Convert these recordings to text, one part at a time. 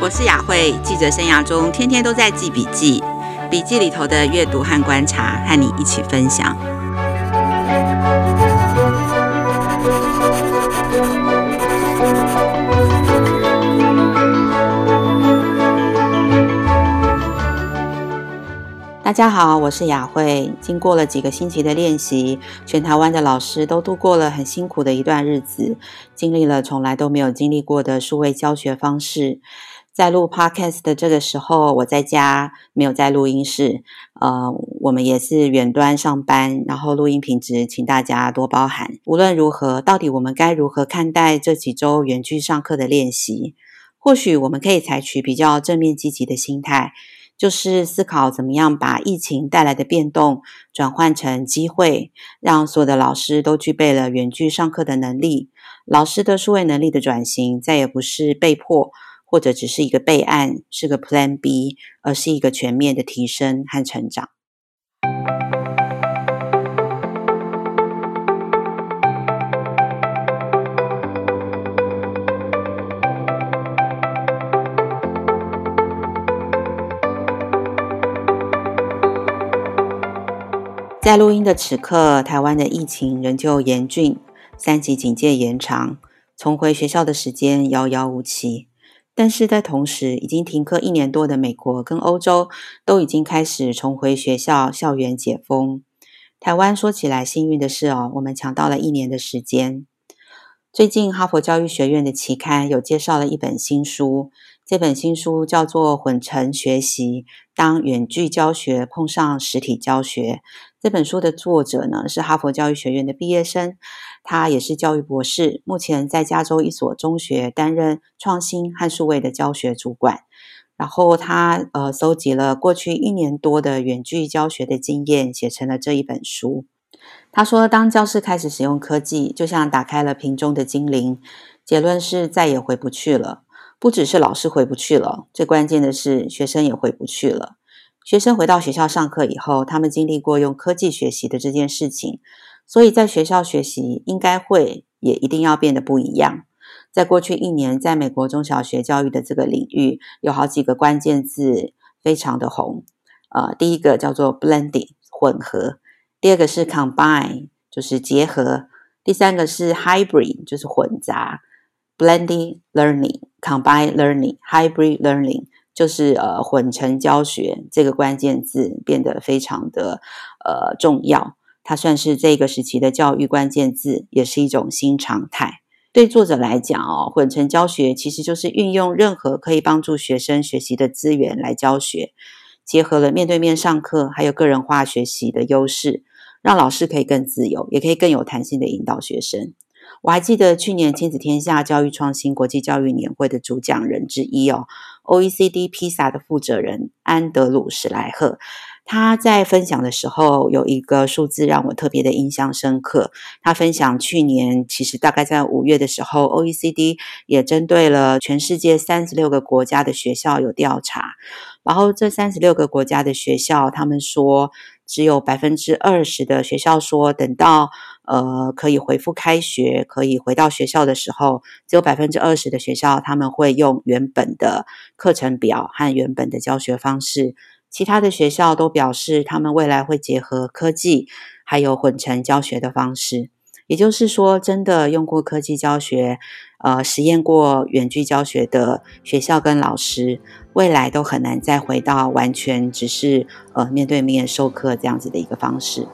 我是雅慧，记者生涯中天天都在记笔记，笔记里头的阅读和观察，和你一起分享。大家好，我是雅慧。经过了几个星期的练习，全台湾的老师都度过了很辛苦的一段日子，经历了从来都没有经历过的数位教学方式。在录 Podcast 的这个时候，我在家没有在录音室，呃，我们也是远端上班，然后录音品质，请大家多包涵。无论如何，到底我们该如何看待这几周远距上课的练习？或许我们可以采取比较正面积极的心态。就是思考怎么样把疫情带来的变动转换成机会，让所有的老师都具备了远距上课的能力。老师的数位能力的转型再也不是被迫，或者只是一个备案，是个 Plan B，而是一个全面的提升和成长。在录音的此刻，台湾的疫情仍旧严峻，三级警戒延长，重回学校的时间遥遥无期。但是在同时，已经停课一年多的美国跟欧洲，都已经开始重回学校校园解封。台湾说起来幸运的是哦，我们抢到了一年的时间。最近，哈佛教育学院的期刊有介绍了一本新书，这本新书叫做《混成学习：当远距教学碰上实体教学》。这本书的作者呢，是哈佛教育学院的毕业生，他也是教育博士，目前在加州一所中学担任创新和数位的教学主管。然后他呃搜集了过去一年多的远距教学的经验，写成了这一本书。他说，当教室开始使用科技，就像打开了瓶中的精灵，结论是再也回不去了。不只是老师回不去了，最关键的是学生也回不去了。学生回到学校上课以后，他们经历过用科技学习的这件事情，所以在学校学习应该会也一定要变得不一样。在过去一年，在美国中小学教育的这个领域，有好几个关键字非常的红。呃，第一个叫做 blending 混合，第二个是 combine 就是结合，第三个是 hybrid 就是混杂，blending learning、combine learning、hybrid learning。就是呃混成教学这个关键字变得非常的呃重要，它算是这个时期的教育关键字，也是一种新常态。对作者来讲哦，混成教学其实就是运用任何可以帮助学生学习的资源来教学，结合了面对面上课还有个人化学习的优势，让老师可以更自由，也可以更有弹性的引导学生。我还记得去年亲子天下教育创新国际教育年会的主讲人之一哦，OECD PISA 的负责人安德鲁史莱赫，他在分享的时候有一个数字让我特别的印象深刻。他分享去年其实大概在五月的时候，OECD 也针对了全世界三十六个国家的学校有调查，然后这三十六个国家的学校，他们说只有百分之二十的学校说等到。呃，可以恢复开学，可以回到学校的时候，只有百分之二十的学校他们会用原本的课程表和原本的教学方式，其他的学校都表示他们未来会结合科技，还有混成教学的方式。也就是说，真的用过科技教学，呃，实验过远距教学的学校跟老师，未来都很难再回到完全只是呃面对面授课这样子的一个方式。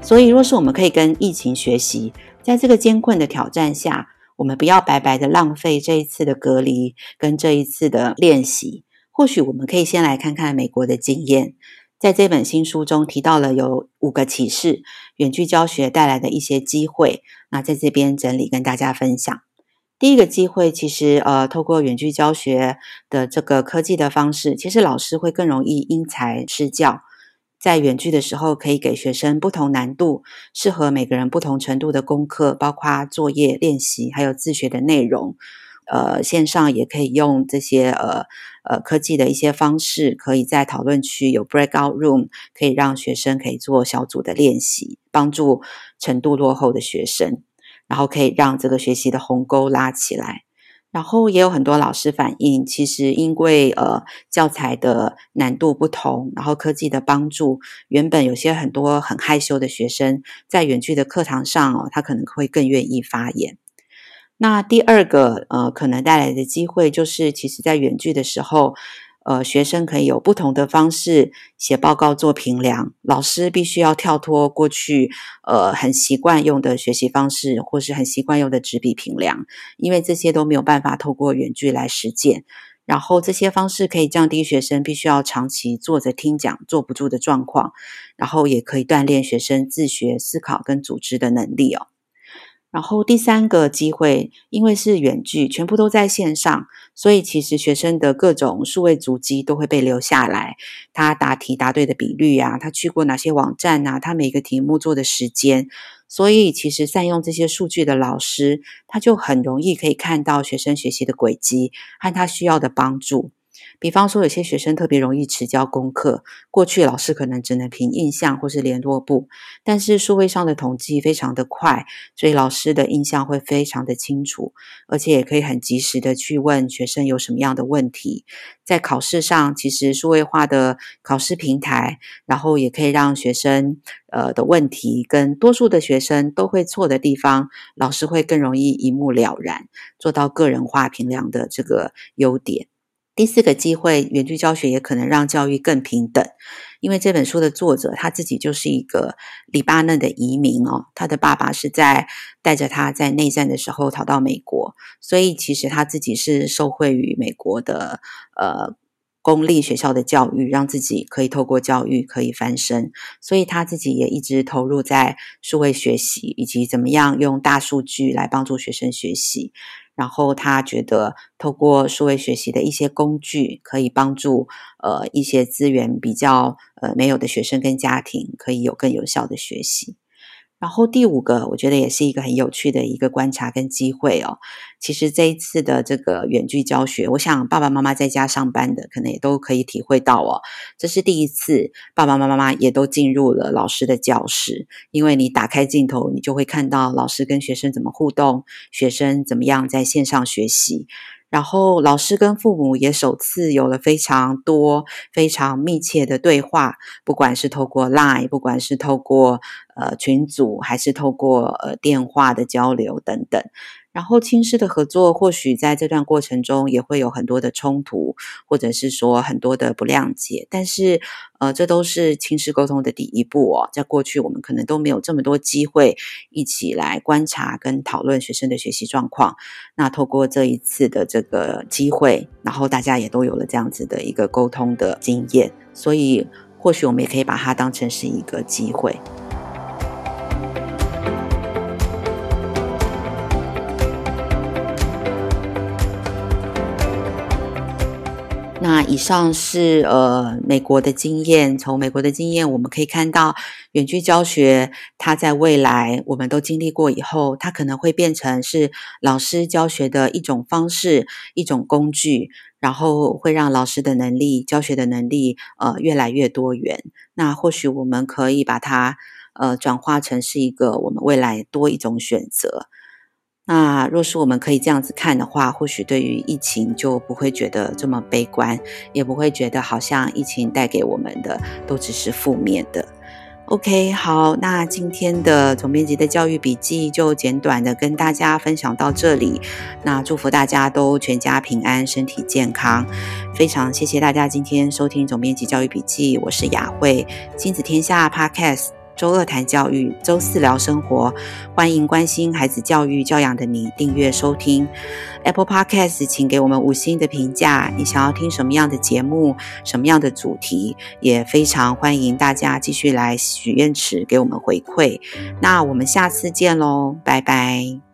所以，若是我们可以跟疫情学习，在这个艰困的挑战下，我们不要白白的浪费这一次的隔离跟这一次的练习。或许我们可以先来看看美国的经验，在这本新书中提到了有五个启示，远距教学带来的一些机会。那在这边整理跟大家分享。第一个机会，其实呃，透过远距教学的这个科技的方式，其实老师会更容易因材施教。在远距的时候，可以给学生不同难度、适合每个人不同程度的功课，包括作业练习，还有自学的内容。呃线上也可以用这些呃呃科技的一些方式，可以在讨论区有 breakout room，可以让学生可以做小组的练习，帮助程度落后的学生，然后可以让这个学习的鸿沟拉起来。然后也有很多老师反映，其实因为呃教材的难度不同，然后科技的帮助，原本有些很多很害羞的学生，在远距的课堂上哦，他可能会更愿意发言。那第二个呃可能带来的机会，就是其实在远距的时候。呃，学生可以有不同的方式写报告做评量，老师必须要跳脱过去呃很习惯用的学习方式，或是很习惯用的纸笔评量，因为这些都没有办法透过远距来实践。然后这些方式可以降低学生必须要长期坐着听讲坐不住的状况，然后也可以锻炼学生自学思考跟组织的能力哦。然后第三个机会，因为是远距，全部都在线上，所以其实学生的各种数位足迹都会被留下来。他答题答对的比率啊，他去过哪些网站啊，他每个题目做的时间，所以其实善用这些数据的老师，他就很容易可以看到学生学习的轨迹和他需要的帮助。比方说，有些学生特别容易迟交功课，过去老师可能只能凭印象或是联络簿，但是数位上的统计非常的快，所以老师的印象会非常的清楚，而且也可以很及时的去问学生有什么样的问题。在考试上，其实数位化的考试平台，然后也可以让学生呃的问题跟多数的学生都会错的地方，老师会更容易一目了然，做到个人化评量的这个优点。第四个机会，远距教学也可能让教育更平等，因为这本书的作者他自己就是一个黎巴嫩的移民哦，他的爸爸是在带着他在内战的时候逃到美国，所以其实他自己是受惠于美国的呃公立学校的教育，让自己可以透过教育可以翻身，所以他自己也一直投入在数位学习以及怎么样用大数据来帮助学生学习。然后他觉得，透过数位学习的一些工具，可以帮助呃一些资源比较呃没有的学生跟家庭，可以有更有效的学习。然后第五个，我觉得也是一个很有趣的一个观察跟机会哦。其实这一次的这个远距教学，我想爸爸妈妈在家上班的，可能也都可以体会到哦。这是第一次，爸爸妈妈也都进入了老师的教室，因为你打开镜头，你就会看到老师跟学生怎么互动，学生怎么样在线上学习。然后老师跟父母也首次有了非常多、非常密切的对话，不管是透过 Line，不管是透过呃群组，还是透过呃电话的交流等等。然后亲师的合作，或许在这段过程中也会有很多的冲突，或者是说很多的不谅解。但是，呃，这都是亲师沟通的第一步哦。在过去，我们可能都没有这么多机会一起来观察跟讨论学生的学习状况。那透过这一次的这个机会，然后大家也都有了这样子的一个沟通的经验，所以或许我们也可以把它当成是一个机会。以上是呃美国的经验，从美国的经验我们可以看到，远距教学它在未来我们都经历过以后，它可能会变成是老师教学的一种方式、一种工具，然后会让老师的能力、教学的能力呃越来越多元。那或许我们可以把它呃转化成是一个我们未来多一种选择。那若是我们可以这样子看的话，或许对于疫情就不会觉得这么悲观，也不会觉得好像疫情带给我们的都只是负面的。OK，好，那今天的总编辑的教育笔记就简短的跟大家分享到这里。那祝福大家都全家平安，身体健康。非常谢谢大家今天收听总编辑教育笔记，我是雅慧，亲子天下 Podcast。周二谈教育，周四聊生活。欢迎关心孩子教育教养的你订阅收听 Apple Podcast，请给我们五星的评价。你想要听什么样的节目，什么样的主题，也非常欢迎大家继续来许愿池给我们回馈。那我们下次见喽，拜拜。